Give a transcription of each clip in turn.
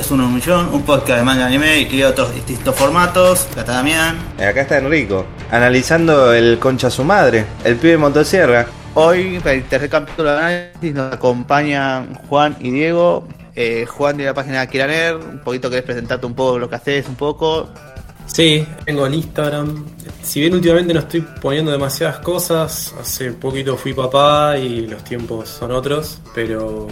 Esto es Uno un Millón, un podcast de manga anime y otros distintos formatos. Acá está Damián. Acá está Enrico, analizando el concha su madre, el pibe de Motosierra. Hoy, para el tercer capítulo de análisis, nos acompañan Juan y Diego. Eh, Juan de la página de Kiraner, un poquito querés presentarte un poco lo que haces, un poco. Sí, tengo el Instagram. Si bien últimamente no estoy poniendo demasiadas cosas, hace poquito fui papá y los tiempos son otros, pero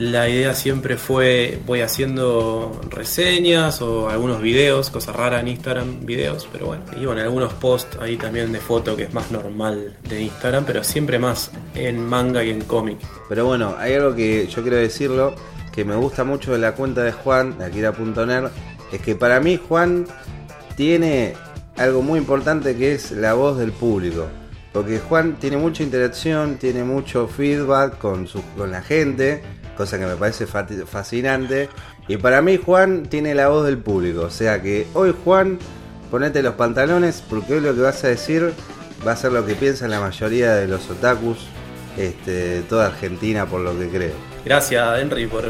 la idea siempre fue, voy haciendo reseñas o algunos videos, cosa rara en Instagram, videos, pero bueno, y bueno, algunos posts ahí también de foto que es más normal de Instagram, pero siempre más en manga y en cómic. Pero bueno, hay algo que yo quiero decirlo, que me gusta mucho de la cuenta de Juan, de Akira.ner, es que para mí Juan tiene algo muy importante que es la voz del público. Porque Juan tiene mucha interacción, tiene mucho feedback con, su, con la gente, cosa que me parece fascinante. Y para mí Juan tiene la voz del público. O sea que hoy Juan, ponete los pantalones porque hoy lo que vas a decir va a ser lo que piensan la mayoría de los otakus este, de toda Argentina por lo que creo. Gracias Henry por,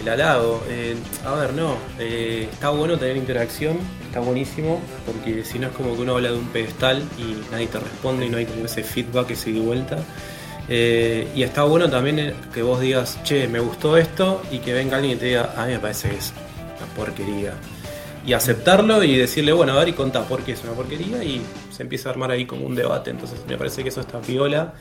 el halago. Eh, a ver, no, eh, está bueno tener interacción, está buenísimo, porque si no es como que uno habla de un pedestal y nadie te responde y no hay como ese feedback que se de vuelta. Eh, y está bueno también que vos digas, che, me gustó esto, y que venga alguien y te diga, a mí me parece que es una porquería. Y aceptarlo y decirle, bueno, a ver y contá por qué es una porquería, y se empieza a armar ahí como un debate. Entonces me parece que eso está viola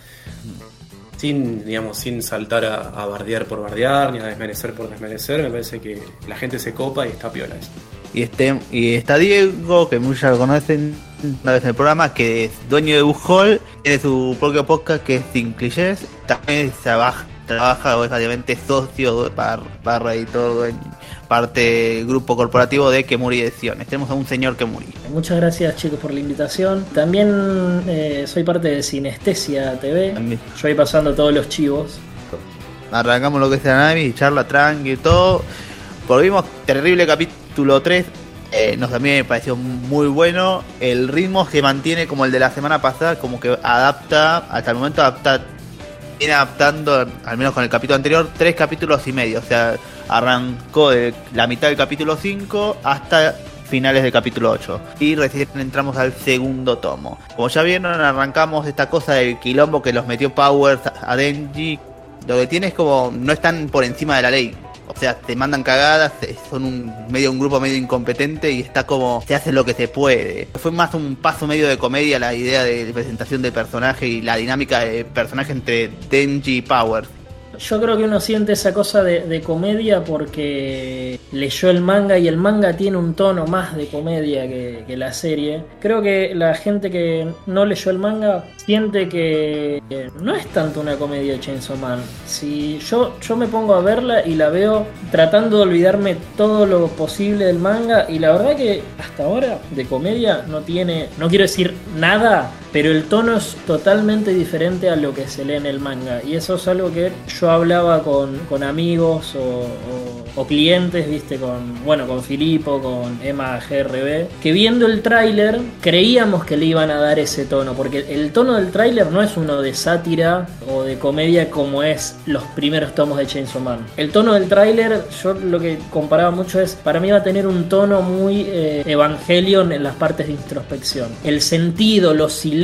sin, digamos, sin saltar a, bardear por bardear, ni a desmerecer por desmerecer, me parece que la gente se copa y está piola eso. Y, este, y está Diego, que muchos lo conocen una vez en el programa, que es dueño de Bujol, tiene su propio podcast que es Sin Clichés, también trabaja, trabaja obviamente socio, barra editor, en parte grupo corporativo de Kemuri Ediciones. Tenemos a un señor Kemuri. Muchas gracias chicos por la invitación. También eh, soy parte de Sinestesia TV. Yo voy pasando todos los chivos. Arrancamos lo que es la y charla tranqui y todo. Volvimos, terrible capítulo 3. Eh, nos también pareció muy bueno. El ritmo se mantiene como el de la semana pasada, como que adapta, hasta el momento adapta, viene adaptando, al menos con el capítulo anterior, tres capítulos y medio. O sea, arrancó de la mitad del capítulo 5 hasta finales del capítulo 8. Y recién entramos al segundo tomo. Como ya vieron, arrancamos esta cosa del quilombo que los metió Powers a Denji. Lo que tiene es como no están por encima de la ley. O sea, te mandan cagadas, son un medio un grupo medio incompetente y está como se hace lo que se puede. Fue más un paso medio de comedia la idea de presentación de personaje y la dinámica de personaje entre Denji y Powers. Yo creo que uno siente esa cosa de, comedia porque leyó el manga y el manga tiene un tono más de comedia que, la serie. Creo que la gente que no leyó el manga siente que, no es tanto una comedia de Chainsaw Man. Si yo, yo me pongo a verla y la veo tratando de olvidarme todo lo posible del manga y la verdad que hasta ahora de comedia no tiene, no quiero decir nada, pero el tono es totalmente diferente a lo que se lee en el manga y eso es algo que yo hablaba con, amigos o, clientes, viste, con, bueno, con Filipo, con Emma GRB, que viendo el tráiler creíamos que le iban a dar ese tono, porque el tono del tráiler no es uno de sátira o de comedia como es los primeros tomos de Chainsaw Man. El tono del tráiler, yo lo que comparaba mucho es, para mí va a tener un tono muy eh, Evangelion en las partes de introspección. El sentido, los silencios,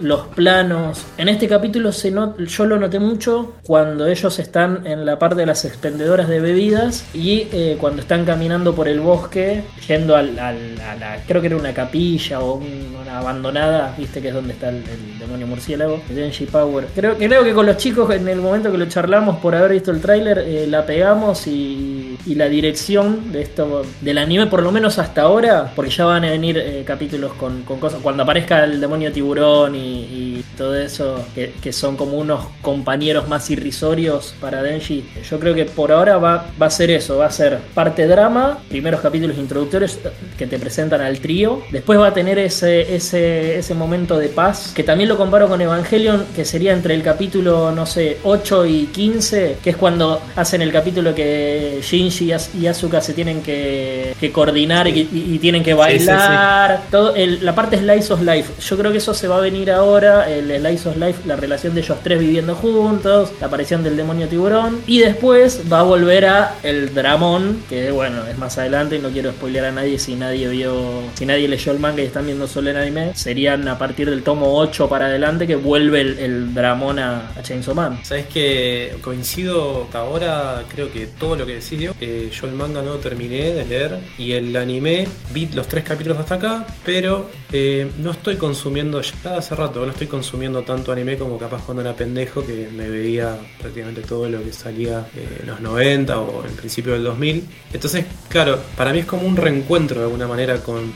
los planos. En este capítulo se yo lo noté mucho cuando ellos están en la parte de las expendedoras de bebidas y eh, cuando están caminando por el bosque, yendo al, a la, creo que era una capilla o una abandonada, viste que es donde está el, demonio murciélago, Power. Creo, que con los chicos en el momento que lo charlamos por haber visto el tráiler, eh, la pegamos y, la dirección de esto, del anime, por lo menos hasta ahora, porque ya van a venir eh, capítulos con, cosas, cuando aparezca el demonio tiburón y, todo eso, que, que son como unos compañeros más irrisorios para Denji. Yo creo que por ahora va, va a ser eso, va a ser parte drama, primeros capítulos introductorios que te presentan al trío, después va a tener ese, ese, ese momento de paz, que también lo comparo con Evangelion, que sería entre el capítulo, no sé, 8 y 15, que es cuando hacen el capítulo que Shinji y Asuka se tienen que, coordinar y, tienen que bailar, Todo la parte Slice of Life. Yo creo que eso se va a venir ahora, el, el Slice of Life la relación de ellos tres viviendo juntos, la aparición del demonio tiburón. Y después va a volver a el dramón, que bueno, es más adelante y no quiero spoilear a nadie si nadie vio, si nadie leyó el manga y están viendo solo el anime. Serían a partir del tomo 8 para adelante que vuelve el, dramón a, Chainsaw Man. Sabes que coincido ahora, creo que todo lo que eh, yo el manga no terminé de leer y el anime vi los tres capítulos hasta acá, pero eh, no estoy consumiendo ya hace rato, no estoy consumiendo tanto anime como capaz cuando era pendejo que me veía prácticamente todo lo que salía en los 90 o en principio del 2000. Entonces, claro, para mí es como un reencuentro de alguna manera con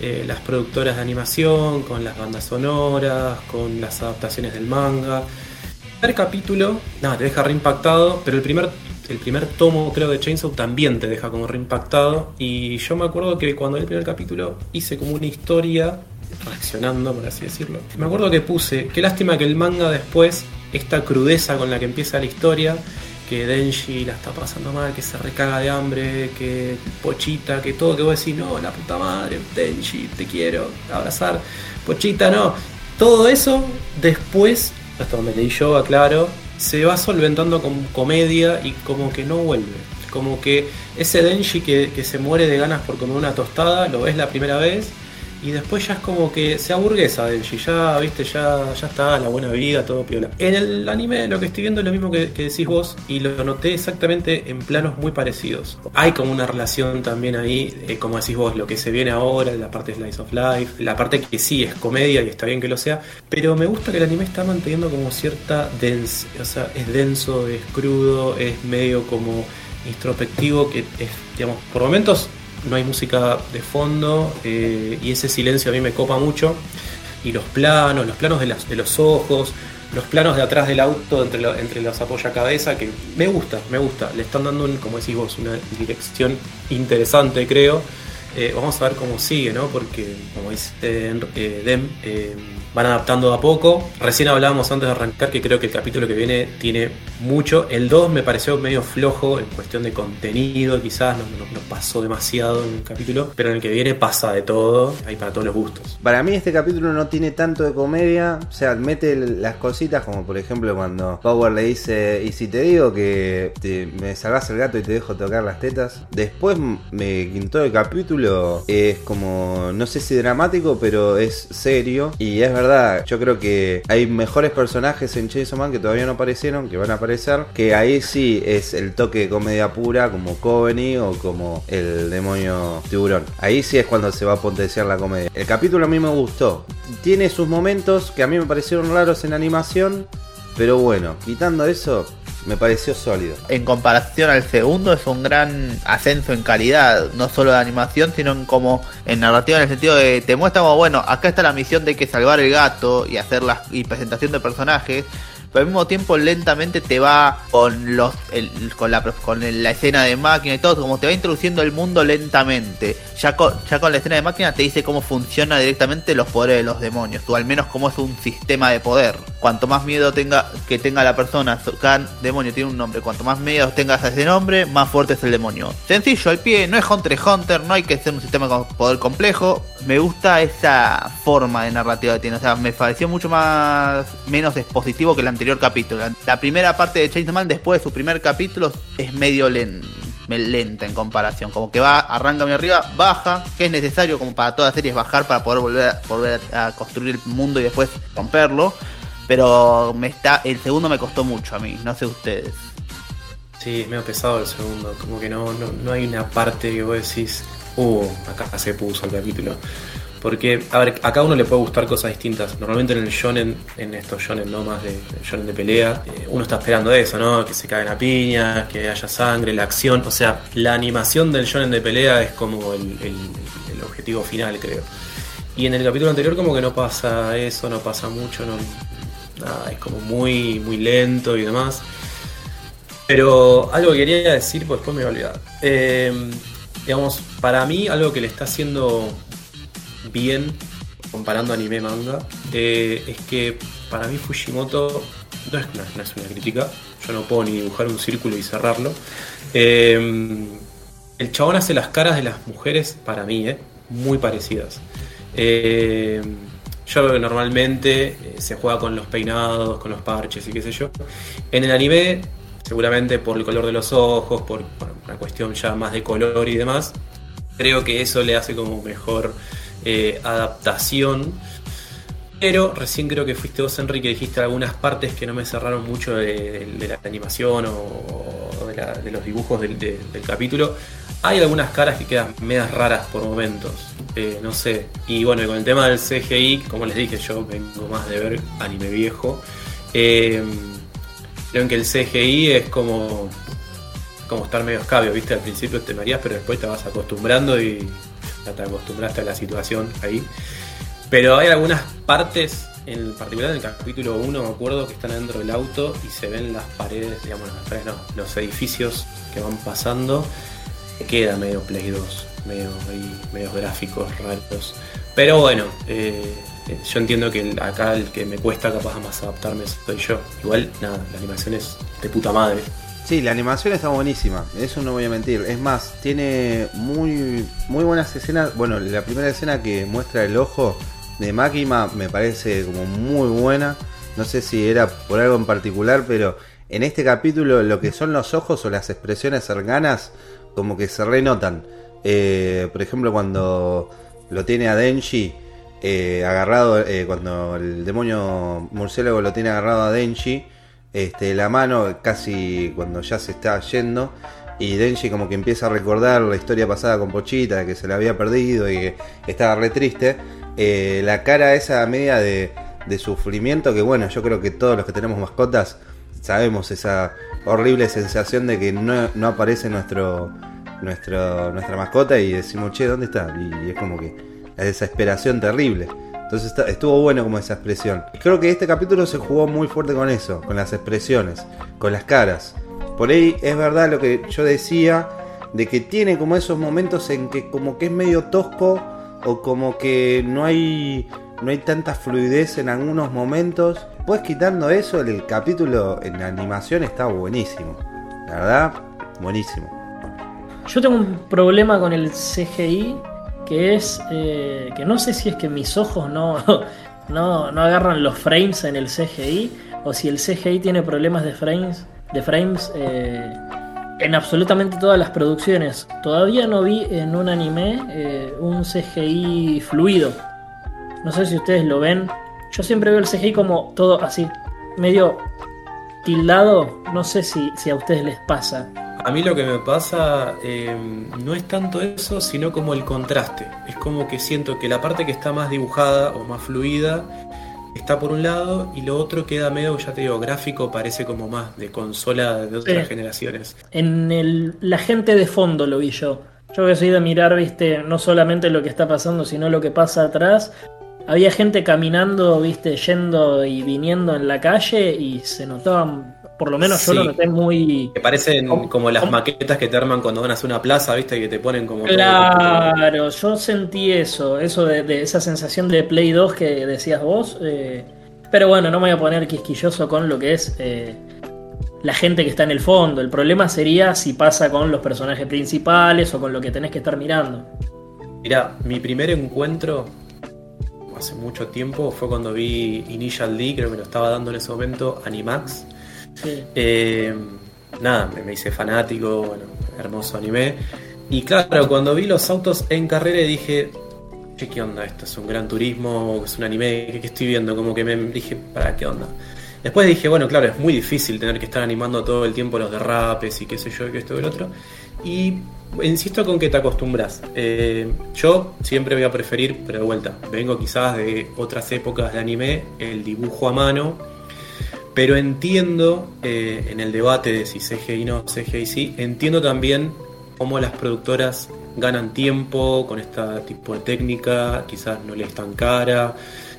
eh, las productoras de animación, con las bandas sonoras, con las adaptaciones del manga. El primer capítulo, nada, te deja reimpactado, pero el primer, el primer tomo, creo, de Chainsaw también te deja como reimpactado. Y yo me acuerdo que cuando el primer capítulo hice como una historia reaccionando, por así decirlo. Me acuerdo que puse, qué lástima que el manga después, esta crudeza con la que empieza la historia, que Denji la está pasando mal, que se recaga de hambre, que Pochita, que todo, que vos decís, no, la puta madre, Denji, te quiero abrazar, Pochita, no. Todo eso después, hasta donde leí yo, aclaro, se va solventando con comedia y como que no vuelve. Como que ese Denji que, que se muere de ganas por comer una tostada, lo ves la primera vez y después ya es como que se aburguesa Denji, ya, viste, ya, ya está la buena vida, todo piola. En el anime lo que estoy viendo es lo mismo que, decís vos y lo noté exactamente en planos muy parecidos. Hay como una relación también ahí, eh, como decís vos, lo que se viene ahora, la parte Slice of Life, la parte que sí es comedia y está bien que lo sea, pero me gusta que el anime está manteniendo como cierta densidad, o sea, es denso, es crudo, es medio como introspectivo, que es, digamos, por momentos no hay música de fondo eh, y ese silencio a mí me copa mucho. Y los planos, los planos de, los ojos, los planos de atrás del auto entre, entre los apoyacabezas, que me gusta, me gusta. Le están dando, como decís vos, una dirección interesante, creo. Eh, vamos a ver cómo sigue, ¿no? Porque, como dice eh, Dem, van adaptando a poco. Recién hablábamos antes de arrancar que creo que el capítulo que viene tiene mucho. El 2 me pareció medio flojo en cuestión de contenido, quizás no, pasó demasiado en el capítulo, pero en el que viene pasa de todo, hay para todos los gustos. Para mí este capítulo no tiene tanto de comedia, o sea, mete las cositas como por ejemplo cuando Power le dice, y si te digo que me salgas el gato y te dejo tocar las tetas, después me quintó el capítulo, es como, no sé si dramático, pero es serio y es verdad verdad, yo creo que hay mejores personajes en Chainsaw Man que todavía no aparecieron, que van a aparecer, que ahí sí es el toque de comedia pura, como Coveney o como el demonio tiburón. Ahí sí es cuando se va a potenciar la comedia. El capítulo a mí me gustó. Tiene sus momentos que a mí me parecieron raros en animación, pero bueno, quitando eso, me pareció sólido. En comparación al segundo es un gran ascenso en calidad, no solo de animación, sino en como en narrativa en el sentido de te muestra como bueno, acá está la misión de que salvar el gato y hacer la y presentación de personajes pero al mismo tiempo lentamente te va con los con la con la escena de máquina y todo, como te va introduciendo el mundo lentamente. Ya con, ya con la escena de máquina te dice cómo funciona directamente los poderes de los demonios, o al menos cómo es un sistema de poder. Cuanto más miedo tenga que tenga la persona, cada demonio tiene un nombre, cuanto más miedo tengas a ese nombre, más fuerte es el demonio. Sencillo al pie, no es Hunter x Hunter, no hay que ser un sistema con poder complejo. Me gusta esa forma de narrativa que tiene, o sea, me pareció mucho más menos expositivo que el anterior capítulo. La primera parte de Chainsaw Man, después de su primer capítulo, es medio lenta en comparación. Como que va, arranca muy arriba, baja, que es necesario como para toda serie bajar para poder volver, volver a construir el mundo y después romperlo. Pero me está, el segundo me costó mucho a mí, no sé ustedes. Sí, es medio pesado el segundo, como que no, no, no hay una parte que vos decís, uh, acá se puso el capítulo. Porque, a ver, a cada uno le puede gustar cosas distintas. Normalmente en el shonen, en estos shonen no más de, shonen de pelea, eh, uno está esperando eso, ¿no? Que se caigan a piña, que haya sangre, la acción. O sea, la animación del shonen de pelea es como el, objetivo final, creo. Y en el capítulo anterior como que no pasa eso, no pasa mucho, no, nada, es como muy, muy lento y demás. Pero algo que quería decir, pues después me voy a olvidar. Eh, digamos, para mí algo que le está haciendo bien comparando anime manga eh, es que para mí Fujimoto no es, una crítica, yo no puedo ni dibujar un círculo y cerrarlo. Eh, el chabón hace las caras de las mujeres, para mí, eh, muy parecidas. yo veo que normalmente eh, se juega con los peinados, con los parches y qué sé yo. En el anime, seguramente por el color de los ojos, por una cuestión ya más de color y demás, creo que eso le hace como mejor eh, adaptación. Pero recién creo que fuiste vos, Enrique, que dijiste algunas partes que no me cerraron mucho de, la animación o, de, los dibujos del, de- del capítulo. Hay algunas caras que quedan medias raras por momentos, eh, no sé. Y bueno, con el tema del CGI, como les dije, yo vengo más de ver anime viejo. Eh, creo que el CGI es como, como estar medio escabio, ¿viste? Al principio te marías, pero después te vas acostumbrando y ya te acostumbraste a la situación ahí. Pero hay algunas partes, en particular en el capítulo 1, me acuerdo, que están dentro del auto y se ven las paredes, digamos, las paredes no, los edificios que van pasando. que Queda medio Play 2, medio, ahí, medios gráficos raros. Pero bueno, eh, yo entiendo que acá el que me cuesta capaz más adaptarme soy yo. Igual, nada, la animación es de puta madre. Sí, la animación está buenísima, eso no voy a mentir. Es más, tiene muy, muy buenas escenas. Bueno, la primera escena que muestra el ojo de Máquina me parece como muy buena. No sé si era por algo en particular, pero en este capítulo lo que son los ojos o las expresiones cercanas como que se renotan. Eh, por ejemplo, cuando lo tiene a Denji eh, agarrado, eh, cuando el demonio murciélago lo tiene agarrado a Denji, este, la mano casi cuando ya se está yendo y Denji como que empieza a recordar la historia pasada con Pochita, que se la había perdido y que estaba re triste, eh, la cara esa media de, sufrimiento que bueno, yo creo que todos los que tenemos mascotas sabemos esa horrible sensación de que no, aparece nuestro, nuestro, nuestra mascota y decimos, che, ¿dónde está? Y, es como que la desesperación terrible. Entonces estuvo bueno como esa expresión. Creo que este capítulo se jugó muy fuerte con eso, con las expresiones, con las caras. Por ahí es verdad lo que yo decía, de que tiene como esos momentos en que como que es medio tosco o como que no hay no hay tanta fluidez en algunos momentos. Pues quitando eso, el, el capítulo en animación está buenísimo. La verdad, buenísimo. Yo tengo un problema con el CGI que es eh, que no sé si es que mis ojos no, no, no agarran los frames en el CGI o si el CGI tiene problemas de frames, de frames eh, en absolutamente todas las producciones. Todavía no vi en un anime eh, un CGI fluido. No sé si ustedes lo ven. Yo siempre veo el CGI como todo así, medio tildado. No sé si, si a ustedes les pasa. A mí lo que me pasa eh, no es tanto eso, sino como el contraste. Es como que siento que la parte que está más dibujada o más fluida está por un lado y lo otro queda medio, ya te digo, gráfico, parece como más de consola de otras generaciones. En el, la gente de fondo lo vi yo. Yo que soy de mirar, viste, no solamente lo que está pasando, sino lo que pasa atrás. Había gente caminando, viste, yendo y viniendo en la calle y se notaban, por lo menos yo Sí. lo noté muy... Que parecen como las maquetas que te arman cuando van a hacer una plaza, ¿viste? Que te ponen como... Claro, yo sentí eso, eso de, de esa sensación de Play 2 que decías vos. eh, pero bueno, no me voy a poner quisquilloso con lo que es eh, la gente que está en el fondo. El problema sería si pasa con los personajes principales o con lo que tenés que estar mirando. Mirá, mi primer encuentro hace mucho tiempo fue cuando vi Initial D, creo que lo estaba dando en ese momento, Animax. Eh, nada, me, hice fanático, hermoso anime. Y claro, cuando vi los autos en carrera dije, che, ¿qué onda? Esto es un gran turismo, es un anime, ¿qué, qué estoy viendo? Como que me dije, ¿para qué onda? Después dije, bueno, claro, es muy difícil tener que estar animando todo el tiempo los derrapes y qué sé yo, y que esto y el otro. Y insisto con que te acostumbras. Eh, yo siempre voy a preferir, pero de vuelta, vengo quizás de otras épocas de anime, el dibujo a mano, pero entiendo eh, en el debate de si CGI no, CGI sí, entiendo también cómo las productoras ganan tiempo con este tipo de técnica, quizás no les tan cara.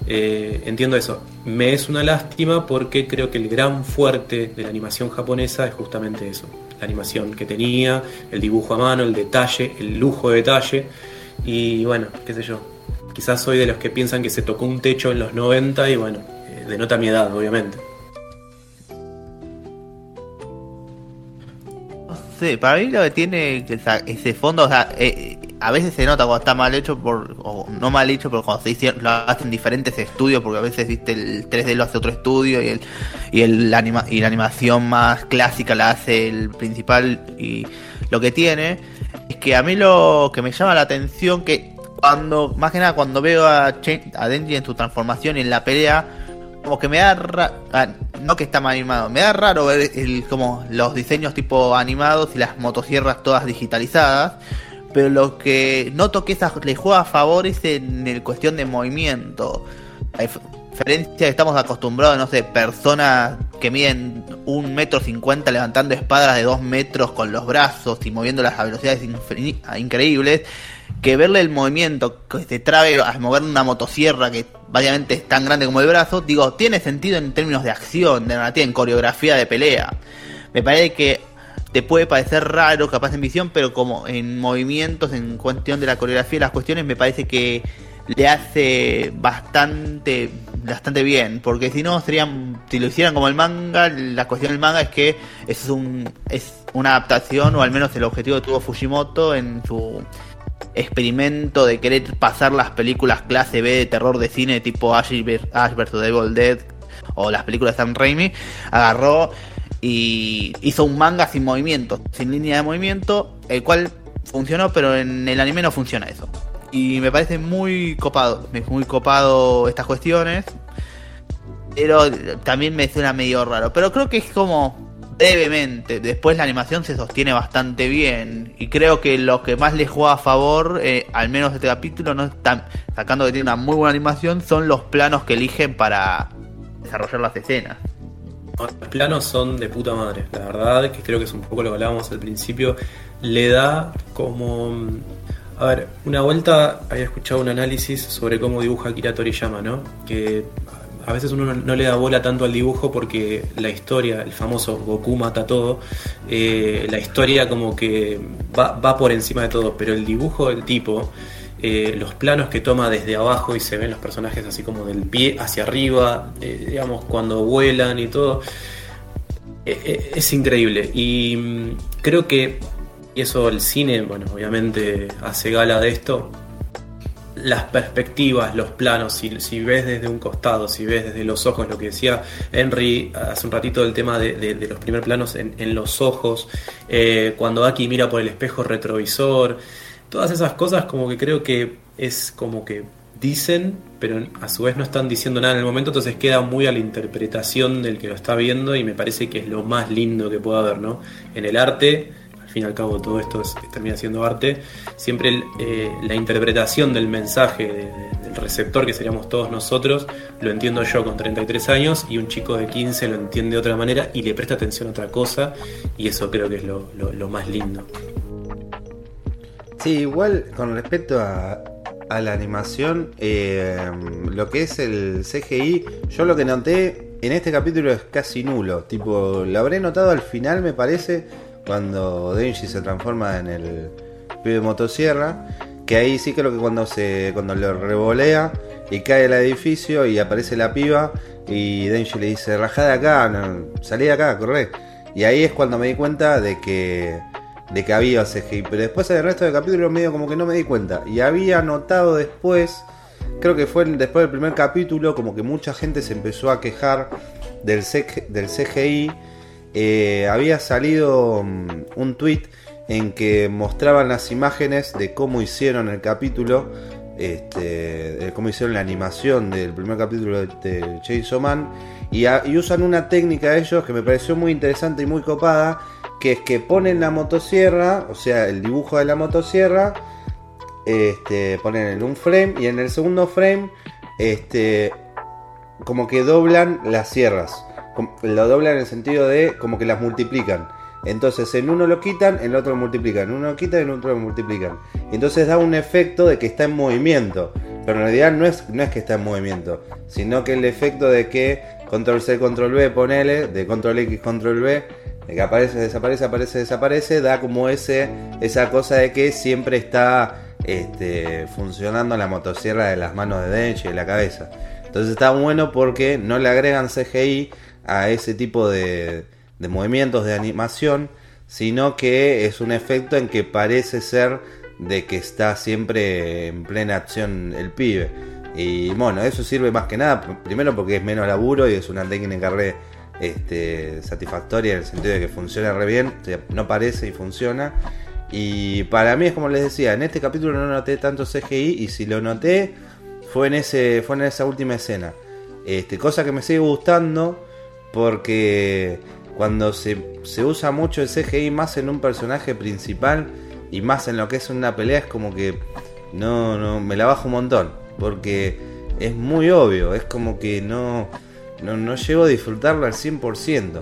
eh, entiendo eso. Me es una lástima porque creo que el gran fuerte de la animación japonesa es justamente eso. La animación que tenía, el dibujo a mano, el detalle, el lujo de detalle. Y bueno, qué sé yo. Quizás soy de los que piensan que se tocó un techo en los 90 y bueno, eh, denota mi edad, obviamente. Para mí lo que tiene ese fondo, o sea, eh, a veces se nota cuando está mal hecho, por, o no mal hecho, pero cuando se dice, lo hacen diferentes estudios, porque a veces viste el 3D lo hace otro estudio y el y el anima, y la animación más clásica la hace el principal y lo que tiene es que a mí lo que me llama la atención que cuando más que nada cuando veo a, Chen, a Denji en su transformación y en la pelea como que me da ra- ah, no que está mal animado me da raro ver como los diseños tipo animados y las motosierras todas digitalizadas pero lo que noto que esa le juega a favor es en el cuestión de movimiento. A dif- diferencia estamos acostumbrados no sé personas que miden un metro cincuenta levantando espadas de dos metros con los brazos y moviéndolas a velocidades infini- increíbles que verle el movimiento que se trabe a mover una motosierra que básicamente es tan grande como el brazo, digo, tiene sentido en términos de acción, de narrativa, en coreografía de pelea. Me parece que te puede parecer raro, capaz en visión, pero como en movimientos, en cuestión de la coreografía y las cuestiones, me parece que le hace bastante bastante bien, porque si no serían si lo hicieran como el manga, la cuestión del manga es que es un es una adaptación o al menos el objetivo que tuvo Fujimoto en su experimento de querer pasar las películas clase B de terror de cine tipo Ash, vs. Devil Dead o las películas de Sam Raimi, agarró y hizo un manga sin movimiento, sin línea de movimiento, el cual funcionó, pero en el anime no funciona eso. Y me parece muy copado, muy copado estas cuestiones, pero también me suena medio raro. Pero creo que es como brevemente. Después la animación se sostiene bastante bien. Y creo que lo que más le juega a favor, eh, al menos este capítulo, no están sacando que tiene una muy buena animación, son los planos que eligen para desarrollar las escenas. Los planos son de puta madre, la verdad, que creo que es un poco lo que hablábamos al principio. Le da como. A ver, una vuelta había escuchado un análisis sobre cómo dibuja Akira Toriyama, ¿no? Que a veces uno no, le da bola tanto al dibujo porque la historia, el famoso Goku mata todo, eh, la historia como que va, por encima de todo, pero el dibujo del tipo, eh, los planos que toma desde abajo y se ven los personajes así como del pie hacia arriba, eh, digamos, cuando vuelan y todo, es increíble. Y mm, creo que eso el cine, bueno, obviamente hace gala de esto. Las perspectivas, los planos, si, ves desde un costado, si ves desde los ojos, lo que decía Henry hace un ratito del tema de, los primeros planos en, los ojos, eh, cuando Aki mira por el espejo retrovisor, todas esas cosas como que creo que es como que dicen, pero a su vez no están diciendo nada en el momento, entonces queda muy a la interpretación del que lo está viendo y me parece que es lo más lindo que puede haber, ¿no? En el arte, fin y al cabo todo esto es- termina siendo arte, siempre eh, la interpretación del mensaje de- de- del receptor, que seríamos todos nosotros, lo entiendo yo con 33 años y un chico de 15 lo entiende de otra manera y le presta atención a otra cosa y eso creo que es lo, más lindo. Sí, igual con respecto a, a la animación, eh, lo que es el CGI, yo lo que noté en este capítulo es casi nulo. Tipo, lo habré notado al final, me parece, cuando Denji se transforma en el pibe motosierra. Que ahí sí creo que cuando se cuando lo revolea y cae el edificio y aparece la piba y Denji le dice, rajá de acá, salí de acá, corre. Y ahí es cuando me di cuenta de que de que había CGI, pero después el resto del capítulo medio como que no me di cuenta. Y había notado después, creo que fue después del primer capítulo, como que mucha gente se empezó a quejar del CGI. Eh, había salido mm, un tweet en que mostraban las imágenes de cómo hicieron el capítulo, este, de cómo hicieron la animación del primer capítulo de, de Chainsaw Man. Y, usan una técnica ellos que me pareció muy interesante y muy copada, que es que ponen la motosierra, o sea, el dibujo de la motosierra, este, ponen en un frame y en el segundo frame, este, como que doblan las sierras. Lo doblan en el sentido de como que las multiplican. Entonces en uno lo quitan, en el otro lo multiplican. En uno lo quitan, en el otro lo multiplican. Entonces da un efecto de que está en movimiento. Pero en realidad no es, no es que está en movimiento. Sino que el efecto de que control C, control B, ponele, de control X, control B, de que aparece, desaparece, aparece, desaparece, da como ese, esa cosa de que siempre está este, funcionando la motosierra de las manos de Denji y de la cabeza. Entonces está bueno porque no le agregan CGI a ese tipo de, de movimientos de animación, sino que es un efecto en que parece ser de que está siempre en plena acción el pibe. Y bueno, eso sirve más que nada, primero porque es menos laburo y es una técnica re este, satisfactoria en el sentido de que funciona re bien, no parece y funciona. Y para mí es como les decía, en este capítulo no noté tanto CGI y si lo noté fue en ese fue en esa última escena. Este, cosa que me sigue gustando porque cuando se, se usa mucho el CGI más en un personaje principal y más en lo que es una pelea es como que no no me la bajo un montón porque es muy obvio, es como que no no, no llego a disfrutarlo al 100%.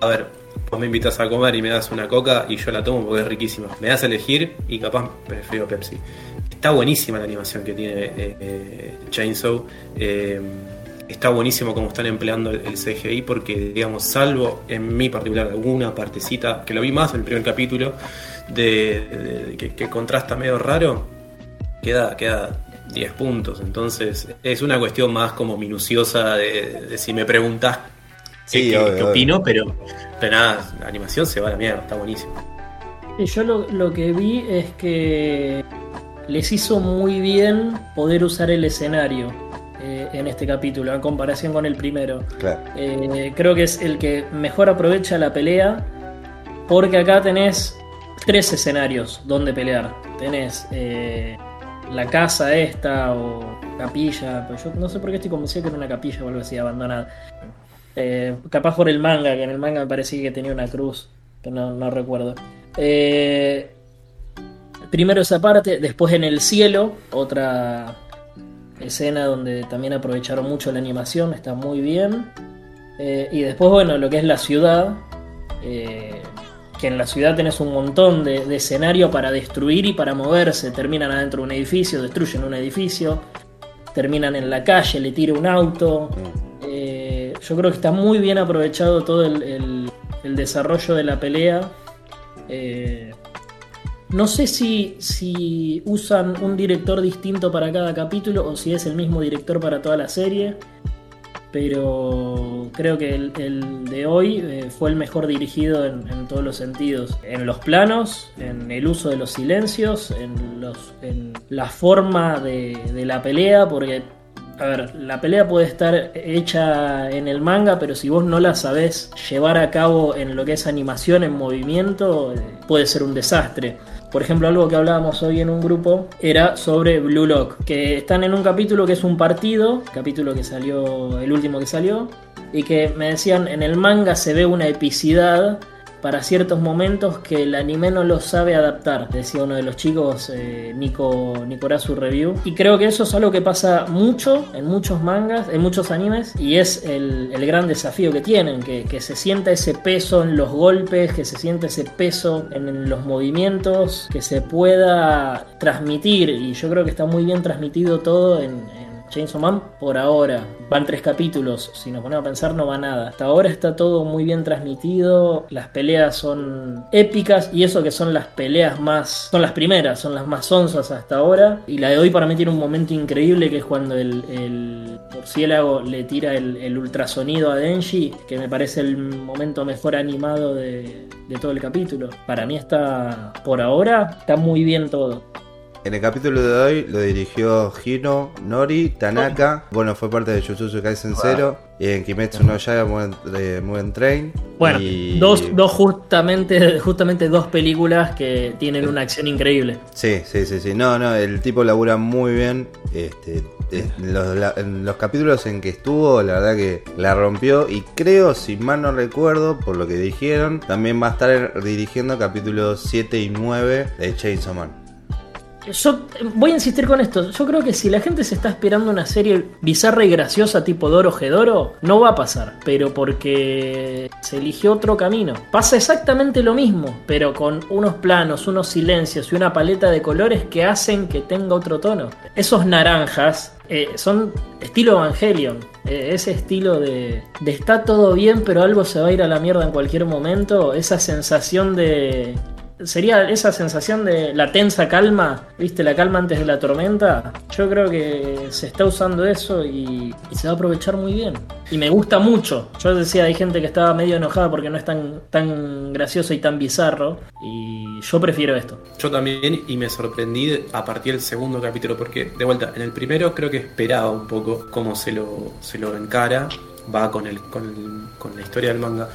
A ver, vos me invitas a comer y me das una coca y yo la tomo porque es riquísima. Me das a elegir y capaz prefiero Pepsi. Está buenísima la animación que tiene eh, eh, Chainsaw. Eh, está buenísimo como están empleando el, CGI porque, digamos, salvo en mi particular alguna partecita, que lo vi más en el primer capítulo, de, que, contrasta medio raro, queda, queda 10 puntos. Entonces es una cuestión más como minuciosa de, si me preguntas qué, opino, pero, pero nada, la animación se va a la mierda, está buenísimo. Y yo lo, que vi es que les hizo muy bien poder usar el escenario eh, en este capítulo, en comparación con el primero. Eh, creo que es el que mejor aprovecha la pelea, porque acá tenés tres escenarios donde pelear. Tenés eh, la casa esta o capilla, pues yo no sé por qué estoy convencido que era una capilla o algo así abandonada. Eh, capaz por el manga, que en el manga me parecía que tenía una cruz, pero no, recuerdo. Eh, primero esa parte, después en el cielo, otra escena donde también aprovecharon mucho la animación, está muy bien. Eh, y después, bueno, lo que es la ciudad, que en la ciudad tenés un montón de, escenario para destruir y para moverse. Terminan adentro de un edificio, destruyen un edificio, terminan en la calle, le tira un auto. Eh, yo creo que está muy bien aprovechado todo el, desarrollo de la pelea. No sé si, usan un director distinto para cada capítulo o si es el mismo director para toda la serie pero creo que el, de hoy eh, fue el mejor dirigido en, todos los sentidos. En los planos, en el uso de los silencios, en, los, en la forma de, la pelea, porque, a ver, la pelea puede estar hecha en el manga, pero si vos no la sabés llevar a cabo en lo que es animación, en movimiento, eh, puede ser un desastre. Por ejemplo, algo que hablábamos hoy en un grupo era sobre Blue Lock, que están en un capítulo que es un partido, capítulo que salió, el último que salió, y que me decían en el manga se ve una epicidad para ciertos momentos que el anime no lo sabe adaptar, decía uno de los chicos, eh, Nico, Nicorazu Review. Y creo que eso es algo que pasa mucho en muchos mangas, en muchos animes, y es el, gran desafío que tienen, que, se sienta ese peso en los golpes, que se sienta ese peso en, los movimientos, que se pueda transmitir, y yo creo que está muy bien transmitido todo en Chainsaw Man por ahora. Van tres capítulos, si nos ponemos a pensar no va nada. Hasta ahora está todo muy bien transmitido, las peleas son épicas y eso que son las peleas más... son las primeras, son las más onzas hasta ahora. Y la de hoy para mí tiene un momento increíble que es cuando el, el murciélago le tira el, ultrasonido a Denji, que me parece el momento mejor animado de, de todo el capítulo. Para mí está, por ahora, está muy bien todo. En el capítulo de hoy lo dirigió Hino, Nori, Tanaka. Bueno, fue parte de Jujutsu Kaisen Zero. Y en Kimetsu no Yaiba Mugen Train. Bueno, dos, dos justamente, justamente dos películas que tienen una acción increíble. Sí, sí, sí, sí. No, no, el tipo labura muy bien. Este, en los, capítulos en que estuvo, la verdad que la rompió. Y creo, si mal no recuerdo, por lo que dijeron, también va a estar dirigiendo capítulos 7 y 9 de Chainsaw Man. Yo voy a insistir con esto. Yo creo que si la gente se está esperando una serie bizarra y graciosa tipo Doro Gedoro, no va a pasar. Pero porque se eligió otro camino. Pasa exactamente lo mismo, pero con unos planos, unos silencios y una paleta de colores que hacen que tenga otro tono. Esos naranjas eh, son estilo Evangelion. Eh, ese estilo de, de está todo bien, pero algo se va a ir a la mierda en cualquier momento. Esa sensación de sería esa sensación de la tensa calma, ¿viste? La calma antes de la tormenta. Yo creo que se está usando eso y, se va a aprovechar muy bien. Y me gusta mucho. Yo decía, hay gente que estaba medio enojada porque no es tan, tan gracioso y tan bizarro. Y yo prefiero esto. Yo también, y me sorprendí a partir del segundo capítulo, porque de vuelta, en el primero creo que esperaba un poco cómo se lo, se lo encara, va con, el, con, el- con la historia del manga.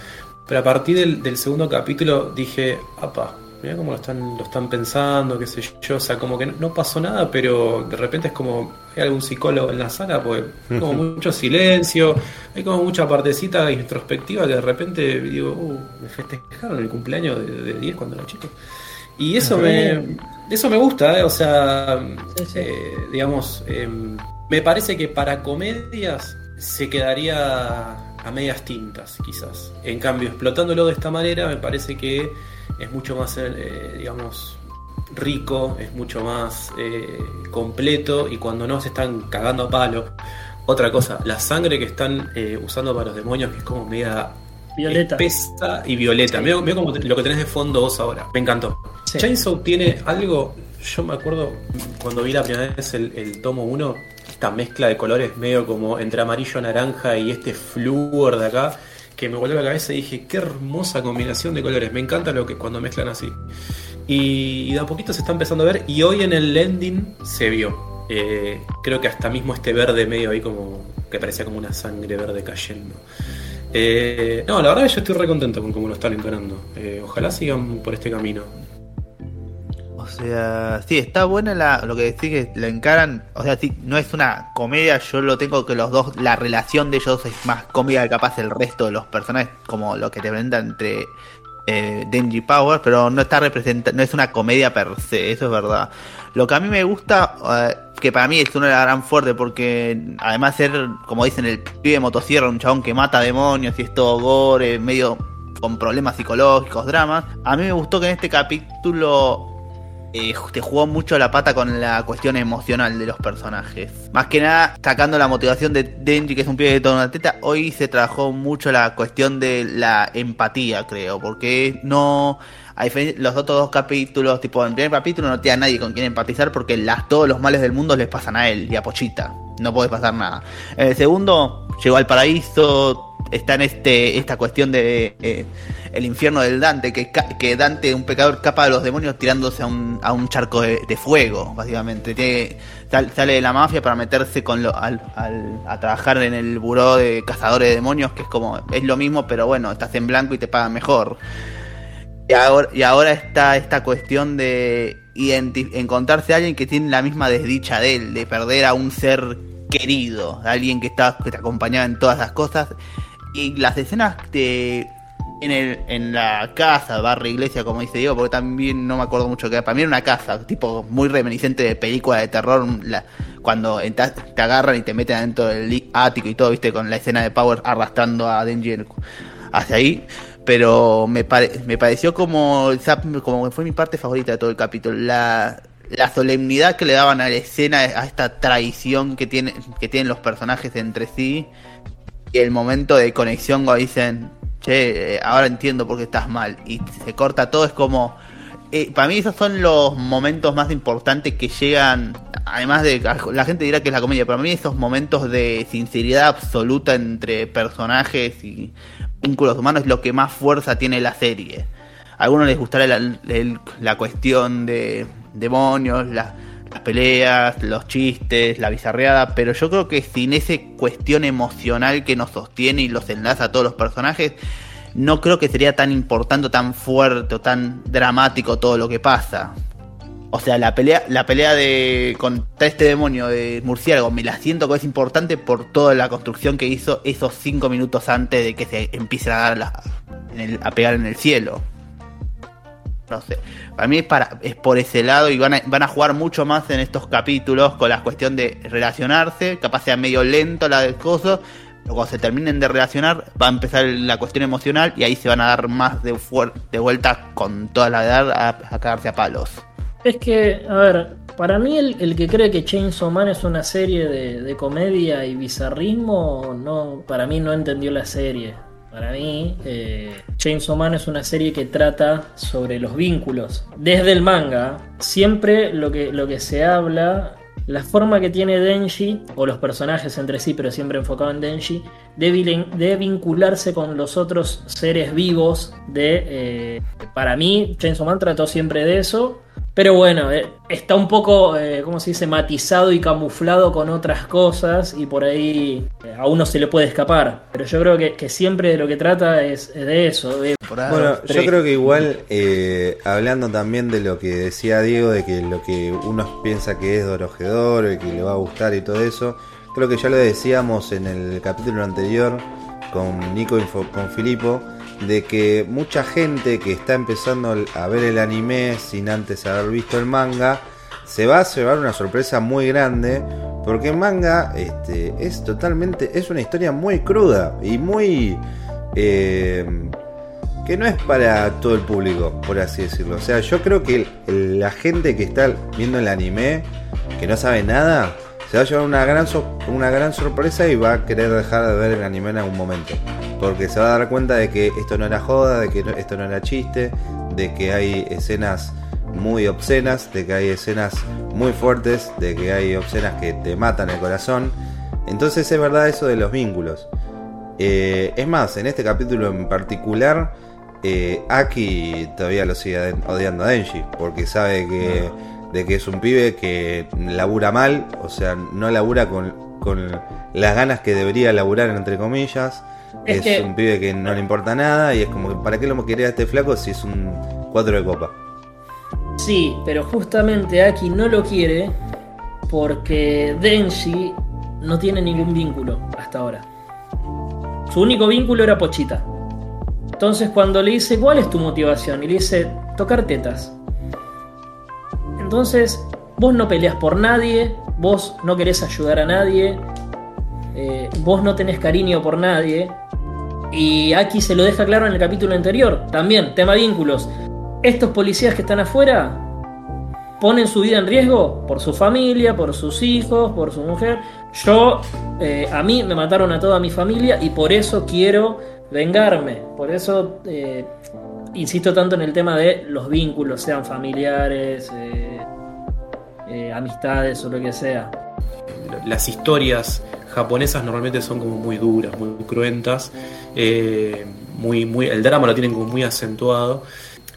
Pero a partir del, del segundo capítulo dije, apa, mira cómo lo están, lo están pensando, qué sé yo, o sea, como que no pasó nada, pero de repente es como, hay algún psicólogo en la sala, pues hay como mucho silencio, hay como mucha partecita introspectiva que de repente digo, uh, me festejaron el cumpleaños de, de 10 cuando era chico. Y eso me, eso me gusta, ¿eh? o sea, Sí, sí. eh, digamos, eh, me parece que para comedias se quedaría a medias tintas, quizás. En cambio, explotándolo de esta manera, me parece que es mucho más, eh, digamos, rico, es mucho más eh, completo y cuando no se están cagando a palo. Otra cosa, la sangre que están eh, usando para los demonios, que es como media Violeta. espesa y violeta. Veo, como lo que tenés de fondo vos ahora. Me encantó. Sí. Chainsaw tiene algo. Yo me acuerdo cuando vi la primera vez el, el tomo 1, esta mezcla de colores medio como entre amarillo, naranja y este flúor de acá, que me volvió la cabeza y dije, qué hermosa combinación de colores. Me encanta lo que cuando mezclan así. Y, y de a poquito se está empezando a ver. Y hoy en el ending se vio. Eh, creo que hasta mismo este verde medio ahí como que parecía como una sangre verde cayendo. Eh, no, la verdad que yo estoy re contento con cómo lo están encarando. Eh, ojalá sigan por este camino. Sea, sí, está buena la, lo que decís que la encaran. O sea, sí, no es una comedia. Yo lo tengo que los dos, la relación de ellos es más cómica que capaz el resto de los personajes, como lo que te presentan entre eh, Denji Power, pero no está representa, no es una comedia per se, eso es verdad. Lo que a mí me gusta, eh, que para mí es una de las gran fuerte, porque además ser, como dicen, el pibe de motosierra, un chabón que mata demonios y es gore, medio con problemas psicológicos, dramas. A mí me gustó que en este capítulo eh, te jugó mucho la pata con la cuestión emocional de los personajes. Más que nada, sacando la motivación de Denji, que es un pibe de toda una hoy se trabajó mucho la cuestión de la empatía, creo, porque no... Los otros dos capítulos, tipo, en el primer capítulo no tiene a nadie con quien empatizar porque las, todos los males del mundo les pasan a él y a Pochita. No puede pasar nada. En el segundo, llegó al paraíso, está en este esta cuestión de eh, el infierno del Dante, que, que Dante, un pecador, capa de los demonios tirándose a un, a un charco de, fuego, básicamente. Sale de la mafia para meterse con lo, al, al- a trabajar en el buró de cazadores de demonios, que es como, es lo mismo, pero bueno, estás en blanco y te pagan mejor. Y ahora, y ahora está esta cuestión de encontrarse a alguien que tiene la misma desdicha de él, de perder a un ser querido, a alguien que, está, que te acompañaba en todas las cosas. Y las escenas de, en, el, en la casa, barra iglesia, como dice Diego, porque también no me acuerdo mucho que. Para mí era una casa, tipo muy reminiscente de película de terror, cuando entras- te agarran y te meten adentro del ático y todo, viste, con la escena de Power arrastrando a Denji en- hacia ahí. Pero me, pare- me pareció como, como que fue mi parte favorita de todo el capítulo. La, la solemnidad que le daban a la escena, a esta traición que, tiene, que tienen los personajes entre sí. Y el momento de conexión cuando dicen, che, eh, ahora entiendo por qué estás mal. Y se corta todo, es como... eh, para mí esos son los momentos más importantes que llegan, además de la gente dirá que es la comedia, pero para mí esos momentos de sinceridad absoluta entre personajes y vínculos humanos es lo que más fuerza tiene la serie. A algunos les gustará la, la cuestión de demonios, la- las peleas, los chistes, la bizarreada, pero yo creo que sin esa cuestión emocional que nos sostiene y los enlaza a todos los personajes, no creo que sería tan importante, tan fuerte o tan dramático todo lo que pasa. O sea, la pelea, la pelea de contra este demonio de murciélago me la siento que es importante por toda la construcción que hizo esos cinco minutos antes de que se empiece a dar la- a pegar en el cielo. No sé. Para mí es, para, es por ese lado y van a, van a jugar mucho más en estos capítulos con la cuestión de relacionarse. Capaz sea medio lento la del coso. Pero cuando se terminen de relacionar, va a empezar la cuestión emocional y ahí se van a dar más de, de vuelta con toda la edad a, a cagarse a palos. Es que, a ver, para mí el, el que cree que Chainsaw Man es una serie de, de comedia y bizarrismo, no, para mí no entendió la serie. Para mí, eh, Chainsaw Man es una serie que trata sobre los vínculos. Desde el manga, siempre lo que, se habla, la forma que tiene Denji, o los personajes entre sí, pero siempre enfocado en Denji, de vincularse con los otros seres vivos. De, eh, para mí, Chainsaw Man trató siempre de eso. Pero bueno, eh, está un poco, eh, ¿cómo se dice?, matizado y camuflado con otras cosas y por ahí eh, a uno se le puede escapar. Pero yo creo que, que siempre de lo que trata es, es de eso. de- Bueno, yo creo que igual, eh, hablando también de lo que decía Diego, de que lo que uno piensa que es Dorojedoro y que le va a gustar y todo eso, creo que ya lo decíamos en el capítulo anterior con Nico y con Filipo, de que mucha gente que está empezando a ver el anime sin antes haber visto el manga, se va a llevar una sorpresa muy grande, porque el manga este, es totalmente, es una historia muy cruda y muy... eh, que no es para todo el público, por así decirlo. O sea, yo creo que la gente que está viendo el anime, que no sabe nada, se va a llevar una gran, una gran sorpresa y va a querer dejar de ver el anime en algún momento. Porque se va a dar cuenta de que esto no era joda, de que esto no era chiste, de que hay escenas muy obscenas, de que hay escenas muy fuertes, de que hay escenas que te matan el corazón. Entonces es verdad eso de los vínculos. Eh, es más, en este capítulo en particular, eh, Aki todavía lo sigue odiando a Denji, porque sabe que, de que es un pibe que labura mal, o sea, no labura con, con las ganas que debería laburar, entre comillas. Es Es, que- un pibe que no le importa nada y es como, que, ¿para qué lo quería a este flaco si es un cuatro de copa? Sí, pero justamente Aki no lo quiere porque Denji no tiene ningún vínculo hasta ahora. Su único vínculo era Pochita. Entonces cuando le dice, ¿cuál es tu motivación? Y le dice, tocar tetas. Entonces, vos no peleas por nadie, vos no querés ayudar a nadie, eh, vos no tenés cariño por nadie. Y Aki se lo deja claro en el capítulo anterior. También, tema vínculos. Estos policías que están afuera ponen su vida en riesgo por su familia, por sus hijos, por su mujer. Yo, eh, a mí me mataron a toda mi familia y por eso quiero vengarme. Por eso eh, insisto tanto en el tema de los vínculos, sean familiares, eh, amistades o lo que sea. las historias japonesas normalmente son como muy duras, muy cruentas, eh, muy, muy, el drama lo tienen como muy acentuado.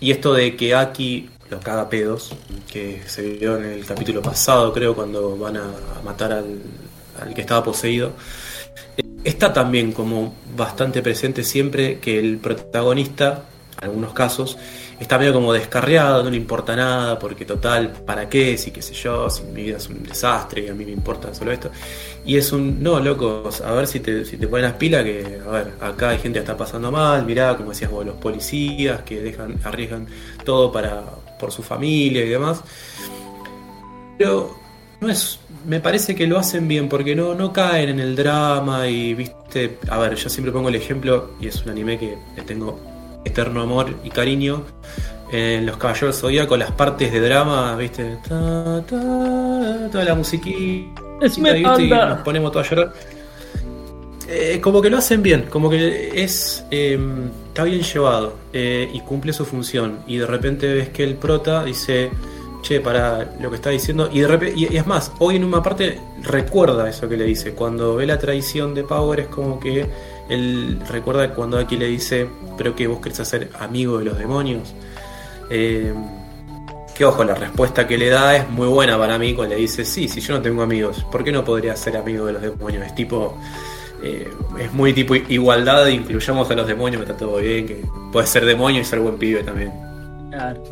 Y esto de que Aki lo caga pedos, que se vio en el capítulo pasado, creo, cuando van a matar al, al que estaba poseído, eh, está también como bastante presente siempre que el protagonista, en algunos casos, está medio como descarriado, no le importa nada, porque total, ¿para qué? Si qué sé yo, si mi vida es un desastre y a mí me importa solo esto. Y es un, no, locos, a ver si te, si te ponen las pilas, que, a ver, acá hay gente que está pasando mal, mirá, como decías vos, los policías que dejan, arriesgan todo para, por su familia y demás. Pero no es, me parece que lo hacen bien, porque no, no caen en el drama y, viste, a ver, yo siempre pongo el ejemplo, y es un anime que le tengo eterno amor y cariño. En los Caballeros Zodíaco, las partes de drama, viste, Ta, ta, toda la musiquita, Es mi ¿viste? y nos ponemos todos a llorar. Eh, como que lo hacen bien, como que es eh, está bien llevado eh, y cumple su función. Y de repente ves que el prota dice, che, para lo que está diciendo. Y de repente, y, y es más, hoy en una parte recuerda eso que le dice. Cuando ve la traición de Power es como que él recuerda cuando aquí le dice, pero que vos querés hacer amigo de los demonios. Eh, que ojo, la respuesta que le da es muy buena para mí cuando le dice, sí, si yo no tengo amigos, ¿por qué no podría ser amigo de los demonios? Es tipo, eh, es muy tipo igualdad, incluyamos a los demonios, está todo bien, que puede ser demonio y ser buen pibe también. Claro.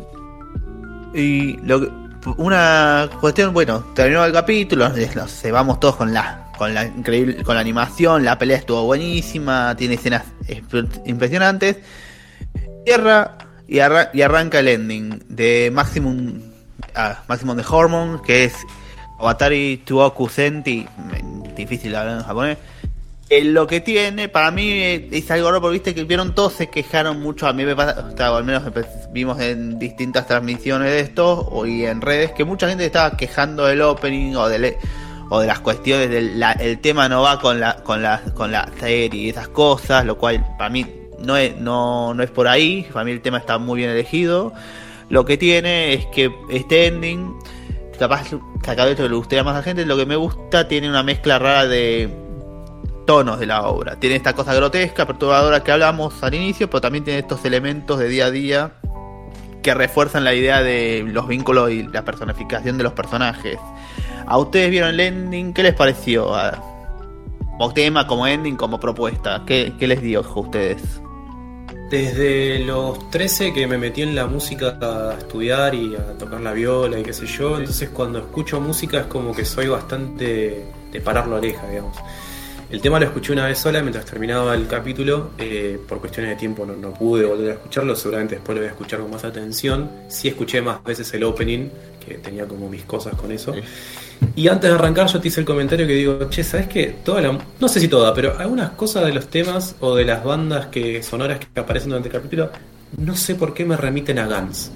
Y lo que- una cuestión, bueno, terminó el capítulo, nos nos cebamos todos con la con la increíble con la animación, la pelea estuvo buenísima, tiene escenas impresionantes. Cierra y, arra- y arranca el ending de Maximum ah, Maximum de Hormone, que es Avatari Tuoku Senti, mm, difícil hablar en japonés. Eh, lo que tiene, para mí, es algo raro, porque viste que vieron todos se quejaron mucho. A mí me pasa, o sea, al menos vimos en distintas transmisiones de esto o y en redes que mucha gente estaba quejando del opening o del, o de las cuestiones del el tema no va con la con la con la serie y esas cosas, lo cual para mí no es por ahí, para mí el tema está muy bien elegido. Lo que tiene es que este ending capaz sacado esto que le gustaría más a la gente, lo que me gusta tiene una mezcla rara de tonos de la obra. Tiene esta cosa grotesca, perturbadora que hablamos al inicio, pero también tiene estos elementos de día a día que refuerzan la idea de los vínculos y la personificación de los personajes. ¿A ustedes vieron el ending? ¿Qué les pareció? Como tema, como ending, como propuesta. ¿Qué, les dio a ustedes? Desde los 13 que me metí en la música a estudiar y a tocar la viola y qué sé yo, entonces cuando escucho música es como que soy bastante de parar la oreja, digamos. El tema lo escuché una vez sola mientras terminaba el capítulo. Eh, por cuestiones de tiempo no, pude volver a escucharlo. Seguramente después lo voy a escuchar con más atención. Sí escuché más veces el opening, que tenía como mis cosas con eso. Y antes de arrancar yo te hice el comentario que digo, che, ¿sabes qué? Toda la, no sé si toda, pero algunas cosas de los temas o de las bandas que sonoras que aparecen durante el capítulo, no sé por qué me remiten a Guns.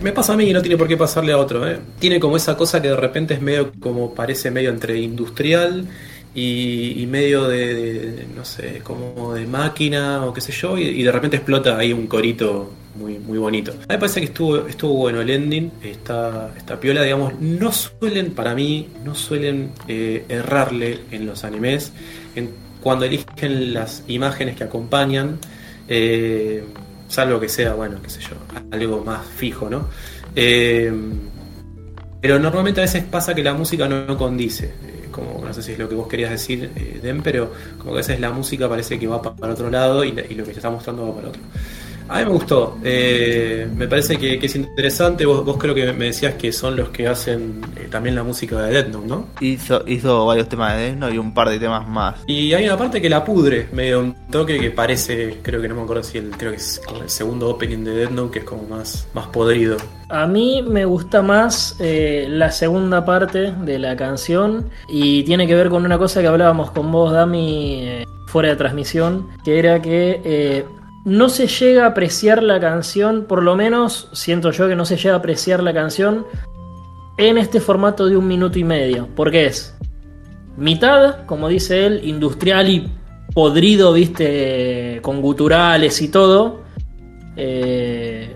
Me pasa a mí y no tiene por qué pasarle a otro. ¿eh? Tiene como esa cosa que de repente es medio como parece medio entre industrial y, medio de, no sé, como de máquina o qué sé yo, y, de repente explota ahí un corito muy, muy bonito. A mí me parece que estuvo, estuvo bueno el ending, esta, esta piola, digamos, no suelen, para mí, no suelen eh, errarle en los animes, cuando eligen las imágenes que acompañan, eh, salvo que sea, bueno, qué sé yo, algo más fijo, ¿no? Eh, pero normalmente a veces pasa que la música no condice como no sé si es lo que vos querías decir, eh, Den, pero como que a veces la música parece que va para otro lado y, y lo que te está mostrando va para otro. A mí me gustó, eh, me parece que, es interesante. Vos, vos, creo que me decías que son los que hacen eh, también la música de Death Note, ¿no? Hizo, hizo varios temas de Death Note y un par de temas más. Y hay una parte que la pudre, medio un toque que parece, creo que no me acuerdo si el, creo que es el segundo opening de Death Note, que es como más, más podrido. A mí me gusta más eh, la segunda parte de la canción y tiene que ver con una cosa que hablábamos con vos, Dami, fuera de transmisión, que era que no se llega a apreciar la canción, por lo menos siento yo que no se llega a apreciar la canción en este formato de un minuto y medio, porque es mitad, como dice él, industrial y podrido, viste, con guturales y todo. Eh,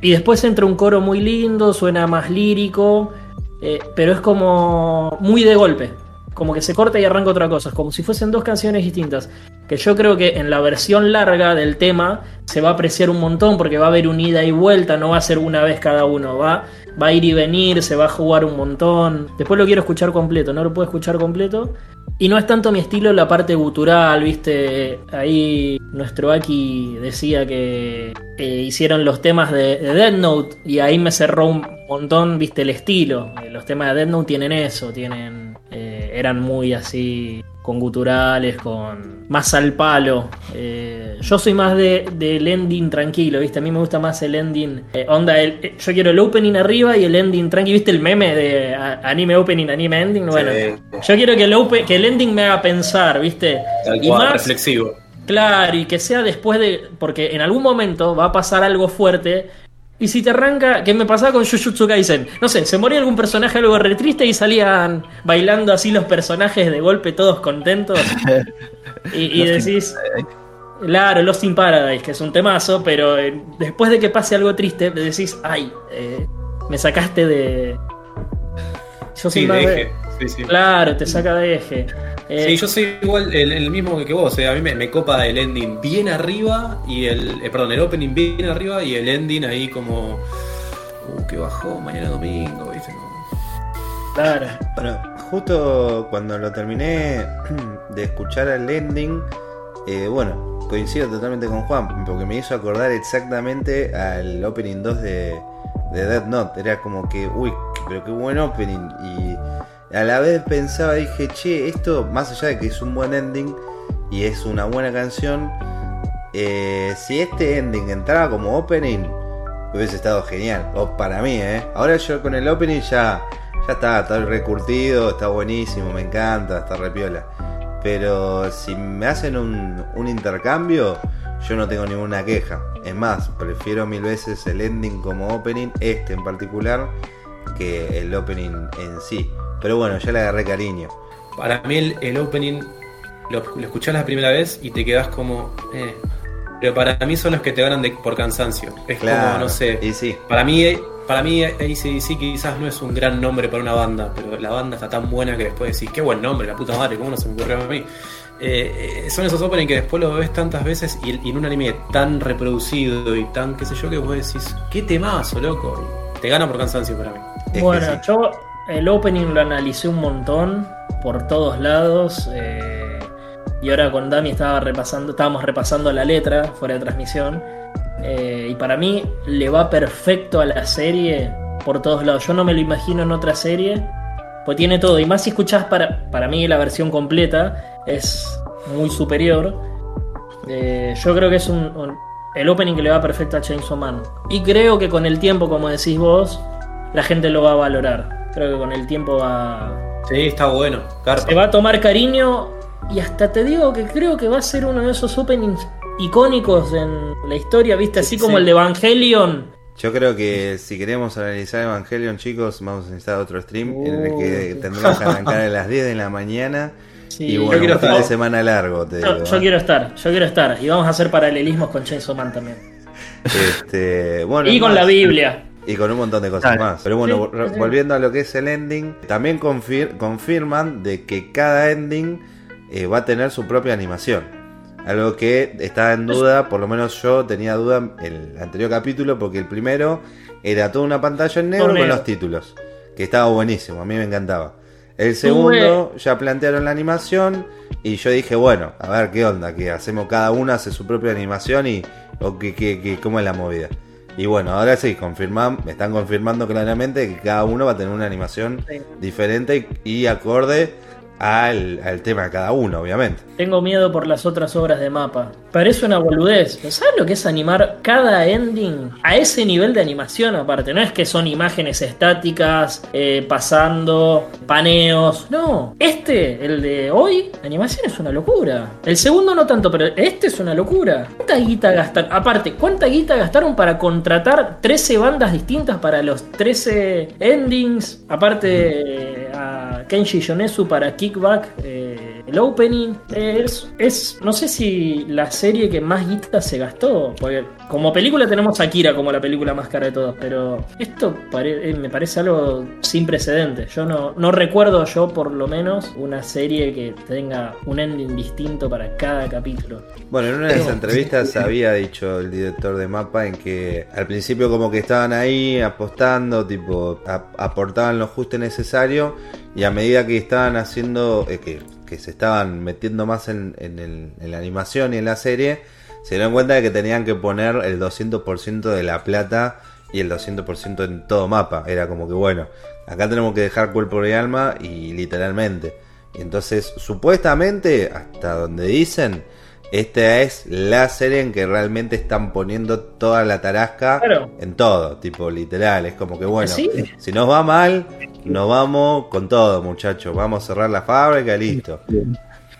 y después entra un coro muy lindo, suena más lírico, eh, pero es como muy de golpe como que se corta y arranca otra cosa, como si fuesen dos canciones distintas. Que yo creo que en la versión larga del tema se va a apreciar un montón porque va a haber un ida y vuelta, no va a ser una vez cada uno, va, va a ir y venir, se va a jugar un montón. Después lo quiero escuchar completo, no lo puedo escuchar completo. Y no es tanto mi estilo la parte gutural, viste. Ahí nuestro Aki decía que hicieron los temas de, de Dead Note y ahí me cerró un montón, viste, el estilo. Los temas de Dead Note tienen eso, tienen eran muy así con guturales, con más al palo. Eh, yo soy más de, del ending tranquilo, ¿viste? A mí me gusta más el ending. Eh, onda, el, yo quiero el opening arriba y el ending tranquilo. ¿Viste el meme de anime opening, anime ending? Bueno, yo quiero que el, que el ending me haga pensar, ¿viste? y más, reflexivo. Claro, y que sea después de. Porque en algún momento va a pasar algo fuerte y si te arranca, ¿qué me pasaba con Jujutsu Kaisen? No sé, se moría algún personaje algo re triste y salían bailando así los personajes de golpe, todos contentos. y, decís, claro, Lost in Paradise, que es un temazo, pero eh, después de que pase algo triste, decís, ay, eh, me sacaste de. Yo sí, de Claro, te saca de eje. Eh, sí, yo soy igual el, mismo que vos. a mí me, copa el ending bien arriba y el. Eh, perdón, el opening bien arriba y el ending ahí como. Uh, que bajó mañana domingo, ¿viste? Claro. Bueno, justo cuando lo terminé de escuchar el ending, eh, bueno, coincido totalmente con Juan, porque me hizo acordar exactamente al opening 2 de, de Dead Note. Era como que, uy, pero qué buen opening. Y a la vez pensaba, dije, che, esto, más allá de que es un buen ending y es una buena canción, eh, si este ending entraba como opening, hubiese estado genial. O para mí, ¿eh? Ahora yo con el opening ya, ya está, está recurtido, está buenísimo, me encanta, está repiola. Pero si me hacen un intercambio, yo no tengo ninguna queja. Es más, prefiero mil veces el ending como opening, este en particular, que el opening en sí. Pero bueno, ya le agarré cariño. Para mí el, el opening lo, lo, escuchás la primera vez y te quedas como... Eh. Pero para mí son los que te ganan de, por cansancio. Es Claro, como, no sé. y sí. Para mí, para mí ACDC quizás no es un gran nombre para una banda, pero la banda está tan buena que después decís, qué buen nombre, la puta madre, ¿cómo no se me ocurrió a mí? Eh, eh, son esos openings que después lo ves tantas veces y, y en un anime tan reproducido y tan, qué sé yo, que vos decís, qué temazo, loco. Y te gana por cansancio para mí. Es que bueno, sí. yo el opening lo analicé un montón por todos lados. eh, y ahora con Dami estaba repasando, estábamos repasando la letra fuera de transmisión. eh, y para mí le va perfecto a la serie por todos lados. Yo no me lo imagino en otra serie. Pues tiene todo. Y más si escuchás para, para mí la versión completa es muy superior. Eh, yo creo que es un, un- el opening que le va perfecto a Chainsaw Man. Y creo que con el tiempo, como decís vos, la gente lo va a valorar. Creo que con el tiempo va. Sí, está bueno. Carpa. Se va a tomar cariño. Y hasta te digo que creo que va a ser uno de esos openings icónicos en la historia, ¿viste? Así como sí. el de Evangelion. Yo creo que si queremos analizar Evangelion, chicos, vamos a necesitar otro stream en el Uh. que tendremos que arrancar a las 10 de la mañana. Sí, y yo bueno, quiero un fin de semana largo, te Yo, digo. yo ¿eh? quiero estar, yo quiero estar. Y vamos a hacer paralelismos con Chainsaw Man también. Este, bueno, Y con más. la Biblia. Y con un montón de cosas más. Pero bueno, Sí, re- sí. volviendo a lo que es el ending, también confir- confirman de que cada ending eh, va a tener su propia animación. Algo que estaba en duda, por lo menos yo tenía duda en el anterior capítulo, porque el primero era toda una pantalla en negro con los títulos, que estaba buenísimo, a mí me encantaba. El segundo ya plantearon la animación y yo dije, bueno, a ver qué onda, que hacemos cada uno hace su propia animación y o que, que, que- cómo es la movida. Y bueno, ahora sí, confirman, me están confirmando claramente que cada uno va a tener una animación Sí. diferente y, y acorde al, al tema de cada uno, obviamente. Tengo miedo por las otras obras de mapa. Parece una boludez. ¿Sabes lo que es animar cada ending a ese nivel de animación aparte? No es que son imágenes estáticas, eh, pasando, paneos. No. Este, el de hoy, animación es una locura. El segundo no tanto, pero este es una locura. ¿Cuánta guita gastaron? Aparte, ¿cuánta guita gastaron para contratar 13 bandas distintas para los 13 endings? Aparte, Kenshi Yonezu para Kickback. El opening es, es, no sé si la serie que más guita se gastó, porque como película tenemos Akira como la película más cara de todas, pero esto pare- eh, me parece algo sin precedentes. Yo no, no recuerdo yo por lo menos una serie que tenga un ending distinto para cada capítulo. Bueno, en una de las entrevistas había dicho el director de Mapa en que al principio como que estaban ahí apostando, tipo, ap- aportaban lo justo y necesario y a medida que estaban haciendo, eh, que, que se estaban metiendo más en, en la animación y en la serie, se dieron cuenta de que tenían que poner el 200% de la plata y el 200% en todo Mapa. Era como que bueno, acá tenemos que dejar cuerpo y alma y literalmente. Y entonces, supuestamente, hasta donde dicen, esta es la serie en que realmente están poniendo toda la tarasca Claro. en todo, tipo literal. Es como que bueno, Sí. si nos va mal, nos vamos con todo, muchachos. Vamos a cerrar la fábrica y listo.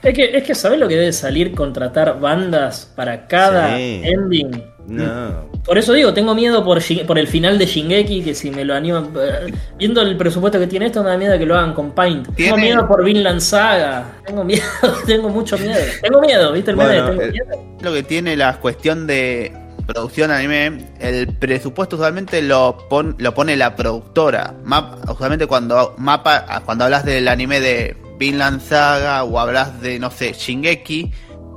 Es que, es que ¿sabés lo que debe salir contratar bandas para cada Sí. ending? No. Por eso digo, tengo miedo por, por el final de Shingeki, que si me lo animan. eh, Viendo el presupuesto que tiene esto, me da miedo que lo hagan con Paint. Tengo miedo por Vinland Saga. Tengo miedo, tengo mucho miedo. Tengo miedo, ¿viste el meme? Bueno, Tengo eh, miedo. Lo que tiene la cuestión de producción anime, el presupuesto usualmente lo, pon- lo pone la productora. Map- usualmente cuando mapa, cuando hablas del anime de Vinland Saga o hablas de, no sé, Shingeki,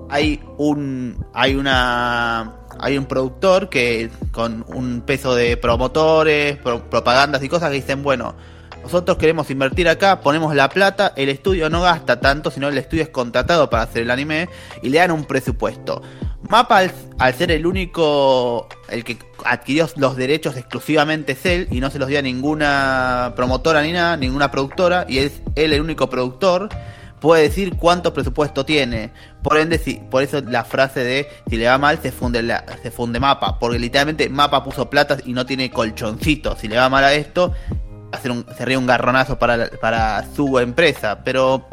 hay un hay una hay un productor que con un peso de promotores, pro- propagandas y cosas que dicen, bueno, nosotros queremos invertir acá, ponemos la plata, el estudio no gasta tanto, sino el estudio es contratado para hacer el anime y le dan un presupuesto. Mapa al, al ser el único, el que adquirió los derechos exclusivamente es él y no se los dio a ninguna promotora ni nada, ninguna productora y es él el único productor puede decir cuánto presupuesto tiene. Por ende, por eso la frase de si le va mal se funde la, se funde mapa, porque literalmente mapa puso plata y no tiene colchoncito. Si le va mal a esto, ser un, sería un garronazo para, para su empresa, pero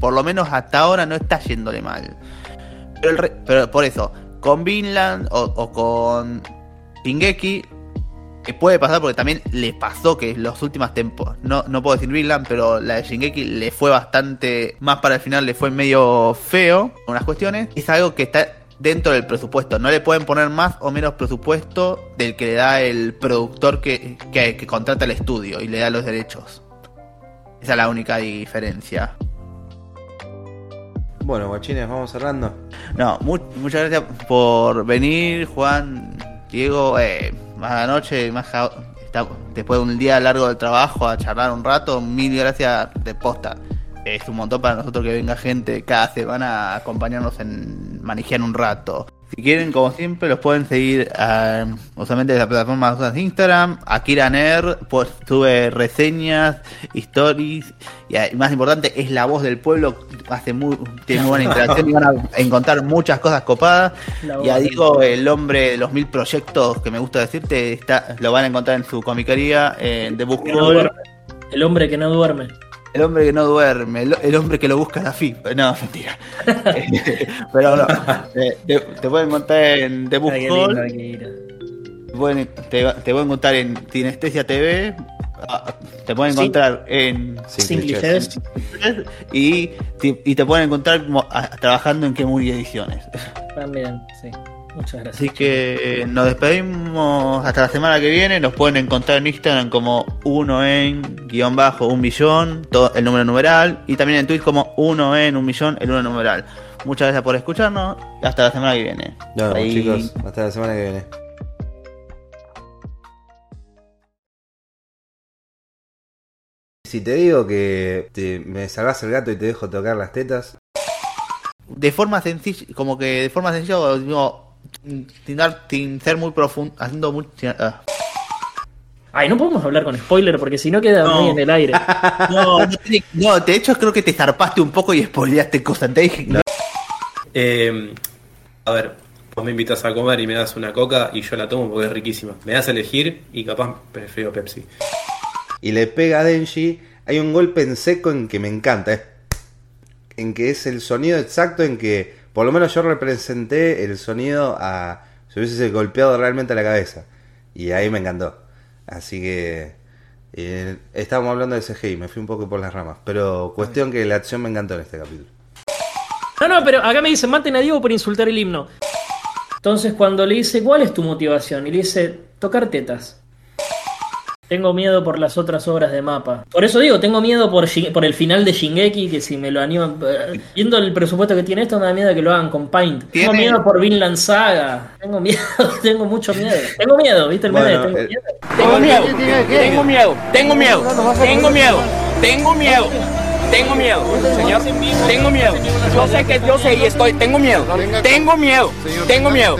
por lo, menos hasta ahora no está yéndole mal. Pero, el por eso, con Vinland o, o con Shingeki, que puede pasar porque también le pasó que los últimas tempos, no, no puedo decir Vinland, pero la de Shingeki le fue bastante, más para el final le fue medio feo, unas cuestiones, es algo que está dentro del presupuesto, no le pueden poner más o menos presupuesto del que le da el productor que, que, que contrata el estudio y le da los derechos. Esa es la única diferencia. Bueno, guachines, vamos cerrando. No, mu- muchas gracias por venir, Juan, Diego. Eh, más la noche, más después de un día largo de trabajo a charlar un rato. Mil gracias de posta. Es un montón para nosotros que venga gente cada semana a acompañarnos en manejar un rato. Si quieren, como siempre, los pueden seguir eh, usualmente de la plataforma de Instagram, Akira Nerd, pues sube reseñas, stories, y eh, más importante, es la voz del pueblo, hace muy, tiene muy buena interacción y van a encontrar muchas cosas copadas. Ya digo, el hombre de los mil proyectos que me gusta decirte, está, lo van a encontrar en su comicaría eh, de Book duerme. El hombre que no duerme. El hombre que no duerme, el, el hombre que lo busca la FIP. No, mentira. Pero no, te, te pueden encontrar en The Book Ay, lindo te pueden- te, te pueden encontrar en Sinestesia TV, ah, te pueden Sí. encontrar en. Chess, y, te- y te pueden encontrar ah, trabajando en Kemuri Ediciones. también, sí. Muchas gracias. Así que eh, nos despedimos hasta la semana que viene. Nos pueden encontrar en Instagram como uno en guion bajo un millón, todo el número numeral. Y también en Twitch como uno en un millón, el número numeral. Muchas gracias por escucharnos. Hasta la semana que viene. Nos vemos, chicos. Hasta la semana que viene. Si te digo que te- me salvas el gato y te dejo tocar las tetas, De forma sencilla, como que de forma sencilla, digo, sin, dar- sin ser muy profundo, haciendo mucho. ah. Ay, no podemos hablar con spoiler porque si no queda No. muy en el aire. No, no, de hecho creo que te zarpaste un poco y spoileaste cosas. Te dije, no. Eh, a ver, vos me invitas a comer y me das una coca y yo la tomo porque es riquísima. Me das a elegir y capaz prefiero Pepsi. y le pega a Denji, hay un golpe en seco en que me encanta. es- en que es el sonido exacto en que, por lo menos yo representé el sonido a. Si hubiese golpeado realmente la cabeza. Y ahí me encantó. Así que. eh, estábamos hablando de CGI, me fui un poco por las ramas. Pero cuestión que la acción me encantó en este capítulo. No, no, pero acá me dice, maten a Diego por insultar el himno. Entonces cuando le dice, ¿cuál es tu motivación? Y le dice, tocar tetas. Tengo miedo por las otras obras de mapa. Por eso digo, tengo miedo por, por el final de Shingeki, que si me lo animan... eh, Viendo el presupuesto que tiene esto, me da miedo que lo hagan con Paint. Tengo miedo por Vinland Saga. Tengo miedo, tengo mucho miedo. Tengo miedo, ¿viste el meme? Bueno, Tengo el- miedo. Tengo miedo, tengo miedo, tengo miedo, tengo miedo, tengo miedo, tengo miedo, señor. Tengo miedo. Yo sé que yo sé y estoy. Tengo miedo. Tengo miedo. Tengo miedo.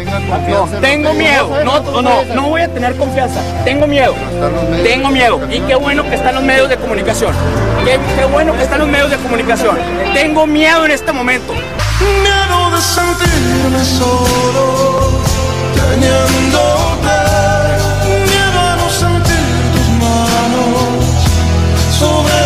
Tengo miedo. No, no, no voy a tener confianza. Tengo miedo. Tengo miedo. Y qué bueno que están los medios de comunicación. Qué, bueno que están los medios de comunicación. Tengo miedo en este momento. Miedo de sentirme solo, teniéndote. Miedo a sentir tus manos sobre